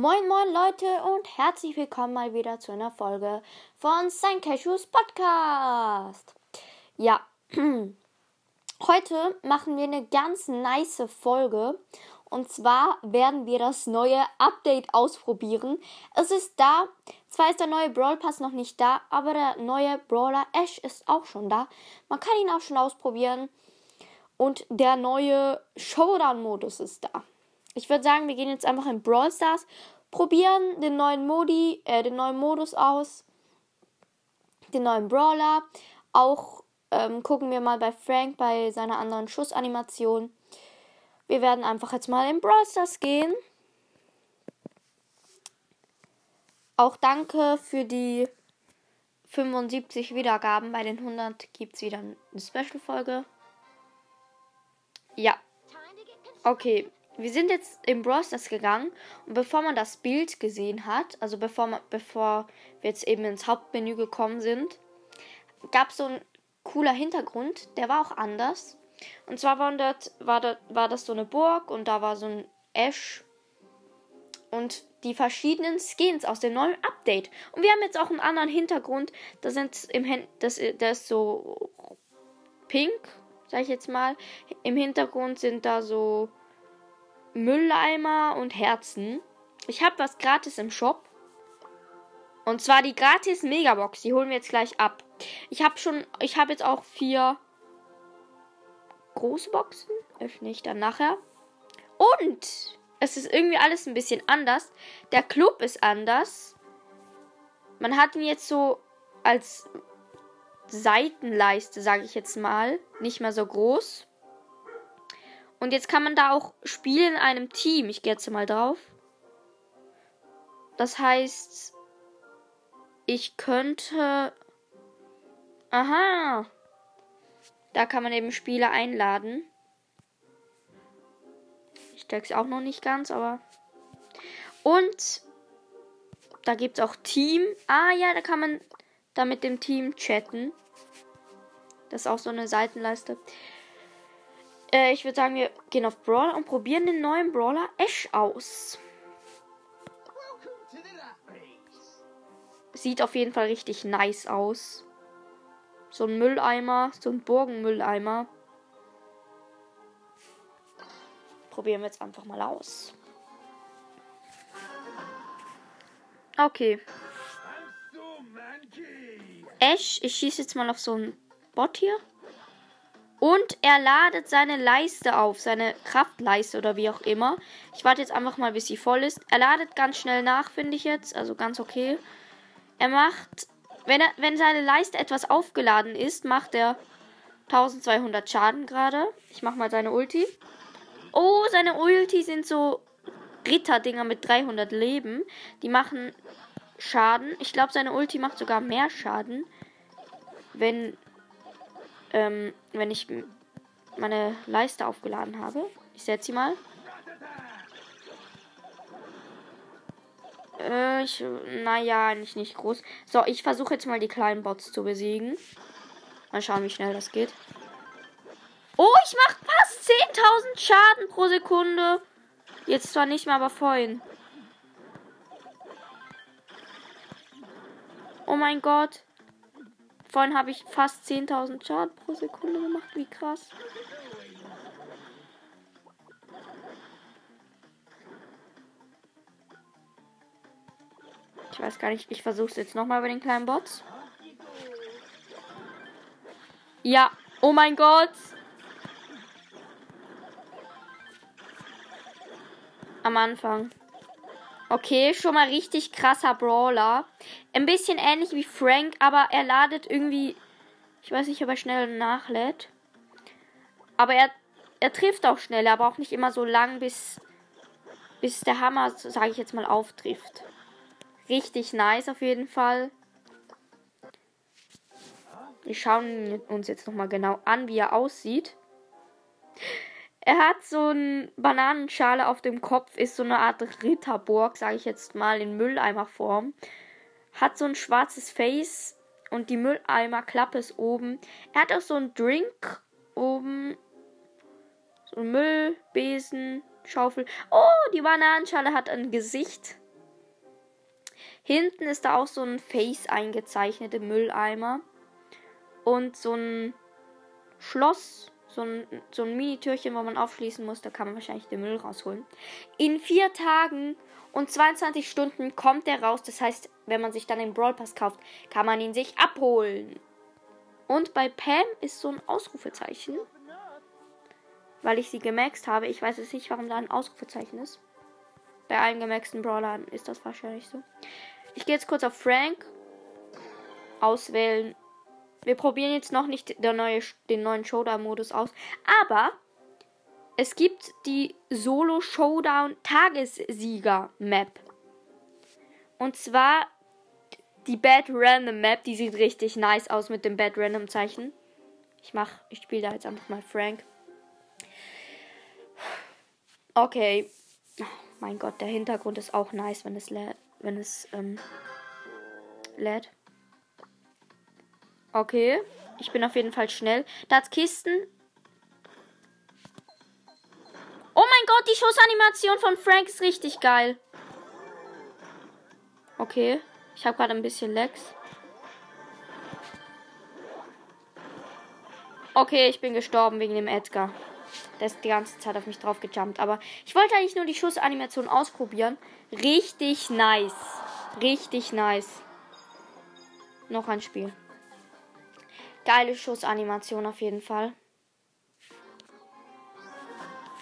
Moin moin Leute und herzlich willkommen mal wieder zu einer Folge von Sein Cashews Podcast. Ja, heute machen wir eine ganz nice Folge und zwar werden wir das neue Update ausprobieren. Es ist da, zwar ist der neue Brawl Pass noch nicht da, aber der neue Brawler Ash ist auch schon da. Man kann ihn auch schon ausprobieren und der neue Showdown-Modus ist da. Ich würde sagen, wir gehen jetzt einfach in Brawl Stars, probieren den neuen Modi, äh, den neuen Modus aus, den neuen Brawler. Auch ähm, gucken wir mal bei Frank bei seiner anderen Schussanimation. Wir werden einfach jetzt mal in Brawl Stars gehen. Auch danke für die 75 Wiedergaben. Bei den 100 gibt es wieder eine Special-Folge. Ja. Okay, wir sind jetzt im Brawl gegangen und bevor man das Bild gesehen hat, also bevor, man, bevor wir jetzt eben ins Hauptmenü gekommen sind, gab es so ein cooler Hintergrund, der war auch anders. Und zwar war, dort, war, dort, war das so eine Burg und da war so ein Ash und die verschiedenen Skins aus dem neuen Update. Und wir haben jetzt auch einen anderen Hintergrund. Da sind im Hen das, das ist so pink, sag ich jetzt mal. Im Hintergrund sind da so Mülleimer und Herzen. Ich habe was gratis im Shop. Und zwar die gratis Megabox. Die holen wir jetzt gleich ab. Ich habe schon, ich habe jetzt auch vier große Boxen. Öffne ich dann nachher. Und es ist irgendwie alles ein bisschen anders. Der Club ist anders. Man hat ihn jetzt so als Seitenleiste, sage ich jetzt mal, nicht mehr so groß. Und jetzt kann man da auch spielen in einem Team. Ich gehe jetzt mal drauf. Das heißt, ich könnte. Aha. Da kann man eben Spieler einladen. Ich check's auch noch nicht ganz, aber. Und da gibt's auch Team. Ah ja, da kann man da mit dem Team chatten. Das ist auch so eine Seitenleiste. Äh, ich würde sagen, wir gehen auf Brawler und probieren den neuen Brawler Ash aus. Sieht auf jeden Fall richtig nice aus. So ein Mülleimer, so ein Burgenmülleimer. Probieren wir jetzt einfach mal aus. Okay. Ash, ich schieße jetzt mal auf so einen Bot hier. Und er ladet seine Leiste auf, seine Kraftleiste oder wie auch immer. Ich warte jetzt einfach mal, bis sie voll ist. Er ladet ganz schnell nach, finde ich jetzt. Also ganz okay. Er macht, wenn, er, wenn seine Leiste etwas aufgeladen ist, macht er 1200 Schaden gerade. Ich mache mal seine Ulti. Oh, seine Ulti sind so Ritterdinger mit 300 Leben. Die machen Schaden. Ich glaube, seine Ulti macht sogar mehr Schaden, wenn ähm, wenn ich meine Leiste aufgeladen habe. Ich setze sie mal. Äh, ich, naja, nicht, nicht groß. So, ich versuche jetzt mal die kleinen Bots zu besiegen. Mal schauen, wie schnell das geht. Oh, ich mache fast 10.000 Schaden pro Sekunde. Jetzt zwar nicht mehr, aber vorhin. Oh mein Gott. Vorhin habe ich fast 10.000 Schaden pro Sekunde gemacht. Wie krass. Ich weiß gar nicht. Ich versuche es jetzt nochmal bei den kleinen Bots. Ja. Oh mein Gott. Am Anfang. Okay, schon mal richtig krasser Brawler. Ein bisschen ähnlich wie Frank, aber er ladet irgendwie. Ich weiß nicht, ob er schnell nachlädt. Aber er, er trifft auch schnell, aber auch nicht immer so lang, bis, bis der Hammer, sage ich jetzt mal, auftrifft. Richtig nice auf jeden Fall. Wir schauen uns jetzt nochmal genau an, wie er aussieht. Er hat so eine Bananenschale auf dem Kopf, ist so eine Art Ritterburg, sage ich jetzt mal, in Mülleimerform. Hat so ein schwarzes Face und die Mülleimerklappe ist oben. Er hat auch so einen Drink oben. So ein Müllbesen, Schaufel. Oh, die Bananenschale hat ein Gesicht. Hinten ist da auch so ein Face eingezeichnet im Mülleimer. Und so ein Schloss, so ein, so ein Mini-Türchen, wo man aufschließen muss. Da kann man wahrscheinlich den Müll rausholen. In vier Tagen und 22 Stunden kommt der raus. Das heißt, wenn man sich dann den Brawl Pass kauft, kann man ihn sich abholen. Und bei Pam ist so ein Ausrufezeichen. Weil ich sie gemaxt habe. Ich weiß es nicht, warum da ein Ausrufezeichen ist. Bei allen gemaxten Brawlern ist das wahrscheinlich so. Ich gehe jetzt kurz auf Frank. Auswählen. Wir probieren jetzt noch nicht neue, den neuen Showdown-Modus aus. Aber es gibt die Solo Showdown Tagessieger Map. Und zwar die Bad Random Map, die sieht richtig nice aus mit dem Bad Random Zeichen. Ich mach, ich spiele da jetzt einfach mal Frank. Okay. Oh mein Gott, der Hintergrund ist auch nice, wenn es lädt. Wenn es ähm, lädt. Okay. Ich bin auf jeden Fall schnell. Da hat's Kisten. Oh mein Gott, die Schussanimation von Frank ist richtig geil. Okay. Ich habe gerade ein bisschen Lex. Okay, ich bin gestorben wegen dem Edgar. Der ist die ganze Zeit auf mich drauf gejumpt. Aber ich wollte eigentlich nur die Schussanimation ausprobieren. Richtig nice. Richtig nice. Noch ein Spiel. Geile Schussanimation auf jeden Fall.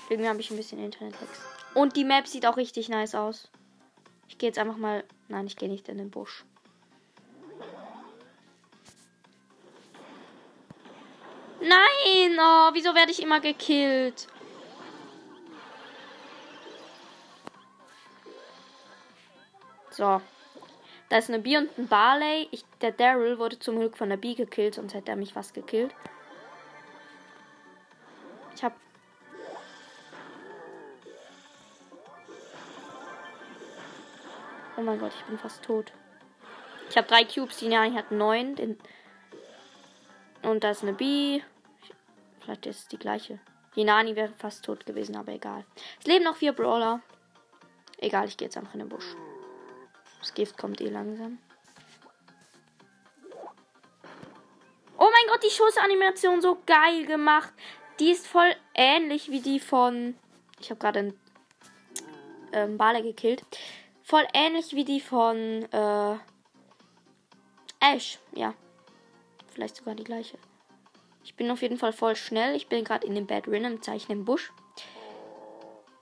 Irgendwie habe ich ein bisschen Internet-Lags. Und die Map sieht auch richtig nice aus. Ich gehe jetzt einfach mal. Nein, ich gehe nicht in den Busch. Nein! Oh, wieso werde ich immer gekillt? So. Da ist eine Bee und ein Barley. Ich, der Daryl wurde zum Glück von der Bee gekillt, sonst hätte er mich fast gekillt. Ich habe Oh mein Gott, ich bin fast tot. Ich habe drei Cubes, die Nani hat neun. Den und da ist eine B. Vielleicht ist es die gleiche. Die Nani wäre fast tot gewesen, aber egal. Es leben noch vier Brawler. Egal, ich gehe jetzt einfach in den Busch. Das Gift kommt eh langsam. Oh mein Gott, die Schussanimation so geil gemacht. Die ist voll ähnlich wie die von. Ich habe gerade einen ähm, Bale gekillt voll ähnlich wie die von äh, Ash. Ja. Vielleicht sogar die gleiche. Ich bin auf jeden Fall voll schnell. Ich bin gerade in dem Bad Rhythm Zeichen im Busch.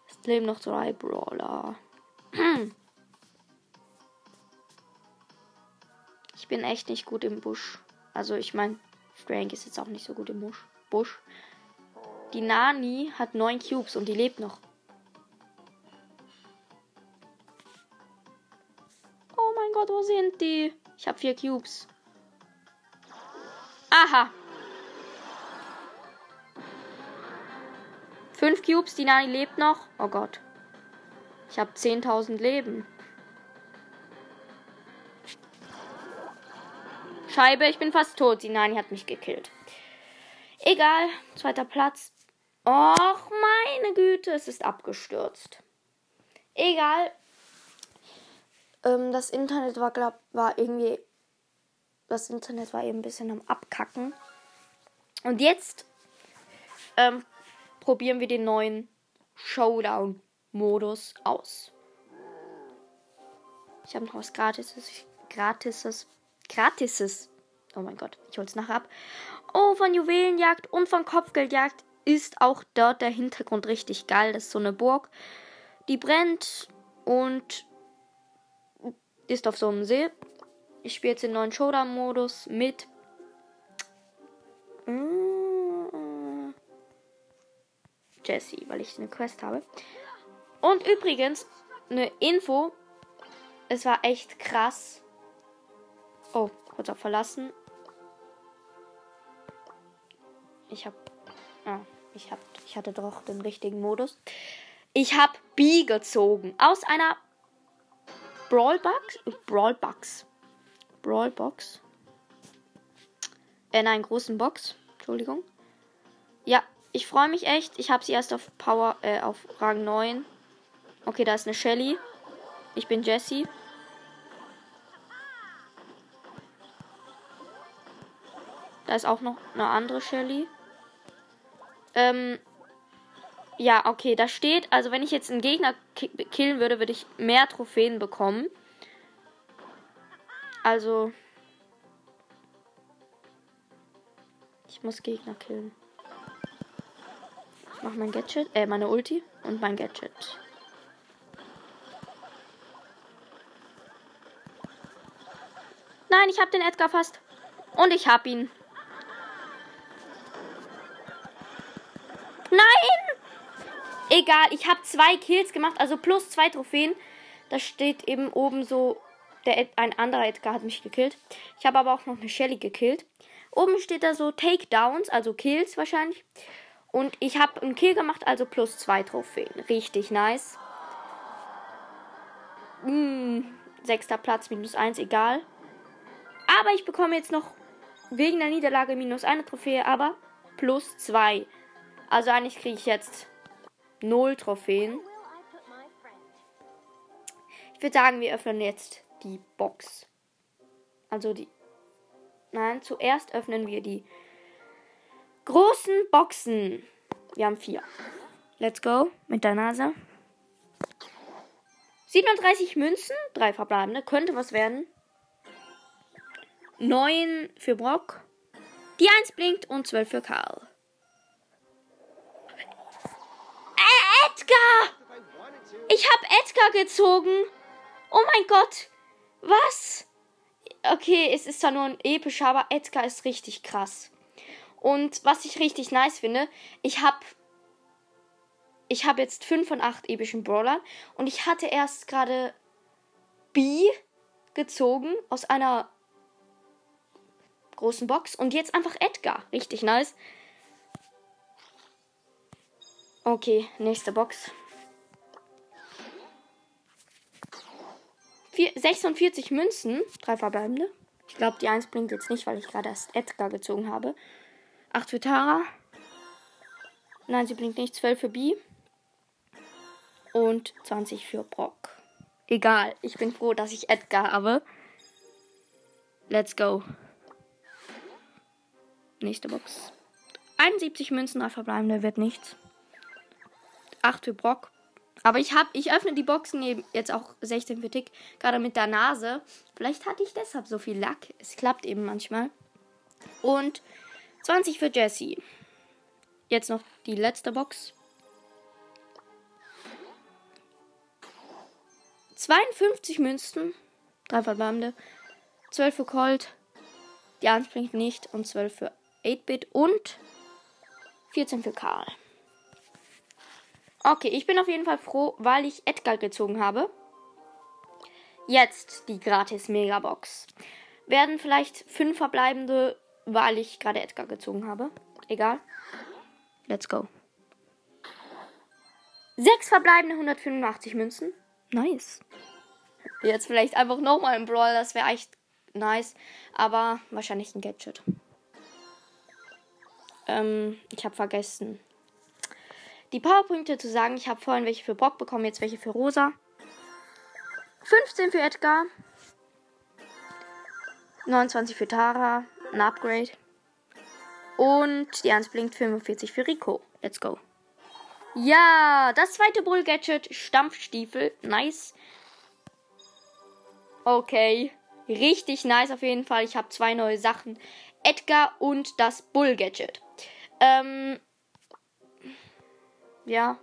Es leben noch drei Brawler. Ich bin echt nicht gut im Busch. Also ich meine, Frank ist jetzt auch nicht so gut im Busch. Busch. Die Nani hat neun Cubes und die lebt noch. Gott, wo sind die? Ich habe vier Cubes. Aha. Fünf Cubes, die Nani lebt noch. Oh Gott. Ich habe 10.000 Leben. Scheibe, ich bin fast tot. Die Nani hat mich gekillt. Egal, zweiter Platz. Och, meine Güte, es ist abgestürzt. Egal, ähm, das Internet war, glaub, war irgendwie. Das Internet war eben ein bisschen am Abkacken. Und jetzt ähm, probieren wir den neuen Showdown-Modus aus. Ich habe noch was Gratises. Gratises. Gratises. Oh mein Gott, ich hol's nachher ab. Oh, von Juwelenjagd und von Kopfgeldjagd ist auch dort der Hintergrund richtig geil. Das ist so eine Burg, die brennt und ist auf so einem See. Ich spiele jetzt den neuen Showdown-Modus mit. Mm, Jesse, weil ich eine Quest habe. Und übrigens, eine Info. Es war echt krass. Oh, kurz auf verlassen. Ich hab. Ah, ich hab. Ich hatte doch den richtigen Modus. Ich hab B gezogen. Aus einer Brawlbox. Brawlbox. Brawlbox. In einer großen Box. Entschuldigung. Ja, ich freue mich echt. Ich habe sie erst auf Power, äh, auf Rang 9. Okay, da ist eine Shelly. Ich bin Jessie. Da ist auch noch eine andere Shelly. Ähm, ja, okay, da steht, also wenn ich jetzt einen Gegner ki killen würde, würde ich mehr Trophäen bekommen. Also. Ich muss Gegner killen. Ich mache mein Gadget, äh, meine Ulti und mein Gadget. Nein, ich habe den Edgar fast. Und ich hab ihn. Egal, ich habe zwei Kills gemacht, also plus zwei Trophäen. Da steht eben oben so, der, ein anderer Edgar hat mich gekillt. Ich habe aber auch noch eine Shelly gekillt. Oben steht da so Takedowns, also Kills wahrscheinlich. Und ich habe einen Kill gemacht, also plus zwei Trophäen. Richtig nice. Hm, sechster Platz, minus eins, egal. Aber ich bekomme jetzt noch wegen der Niederlage minus eine Trophäe, aber plus zwei. Also eigentlich kriege ich jetzt null Trophäen. Ich würde sagen, wir öffnen jetzt die Box. Also die. Nein, zuerst öffnen wir die großen Boxen. Wir haben vier. Let's go mit der Nase. 37 Münzen, drei verbleibende. Könnte was werden. 9 für Brock. Die 1 blinkt und 12 für Karl. Äh, Edgar! Ich hab Edgar gezogen. Oh mein Gott. Was? Okay, es ist zwar nur ein epischer, aber Edgar ist richtig krass. Und was ich richtig nice finde, ich hab ich habe jetzt 5 von 8 epischen Brawlern und ich hatte erst gerade B gezogen aus einer großen Box. Und jetzt einfach Edgar. Richtig nice. Okay, nächste Box. Vier, 46 Münzen, drei verbleibende. Ich glaube, die 1 blinkt jetzt nicht, weil ich gerade erst Edgar gezogen habe. 8 für Tara. Nein, sie blinkt nicht. 12 für B. Und 20 für Brock. Egal, ich bin froh, dass ich Edgar habe. Let's go. Nächste Box. 71 Münzen, 3 verbleibende, wird nichts. 8 für Brock. Aber ich hab, ich öffne die Boxen eben jetzt auch 16 für Tick, gerade mit der Nase. Vielleicht hatte ich deshalb so viel Lack. Es klappt eben manchmal. Und 20 für Jesse. Jetzt noch die letzte Box. 52 Münzen, 3 verbleibende, 12 für Colt, die 1 bringt nicht und 12 für 8-Bit und 14 für Karl. Okay, ich bin auf jeden Fall froh, weil ich Edgar gezogen habe. Jetzt die gratis Megabox. Werden vielleicht fünf verbleibende, weil ich gerade Edgar gezogen habe. Egal. Let's go. Sechs verbleibende 185 Münzen. Nice. Jetzt vielleicht einfach nochmal ein Brawl, das wäre echt nice. Aber wahrscheinlich ein Gadget. Ähm, ich habe vergessen. Die Powerpunkte zu sagen. Ich habe vorhin welche für Brock bekommen, jetzt welche für Rosa. 15 für Edgar. 29 für Tara. Ein Upgrade. Und die 1 blinkt 45 für Rico. Let's go. Ja, das zweite Bull Gadget. Stampfstiefel. Nice. Okay. Richtig nice auf jeden Fall. Ich habe zwei neue Sachen. Edgar und das Bull Gadget. Ähm, ja.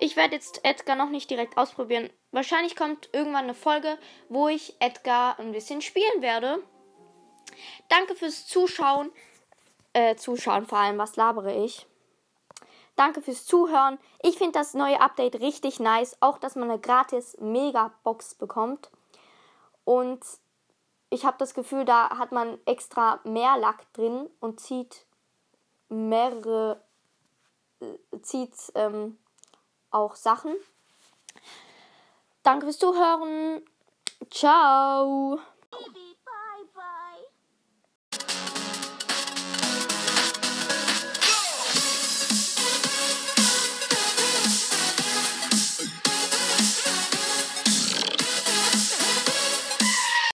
Ich werde jetzt Edgar noch nicht direkt ausprobieren. Wahrscheinlich kommt irgendwann eine Folge, wo ich Edgar ein bisschen spielen werde. Danke fürs Zuschauen. Äh, Zuschauen vor allem, was labere ich? Danke fürs Zuhören. Ich finde das neue Update richtig nice. Auch, dass man eine gratis Mega-Box bekommt. Und ich habe das Gefühl, da hat man extra mehr Lack drin und zieht mehrere, zieht ähm, auch Sachen. Danke fürs Zuhören. Ciao.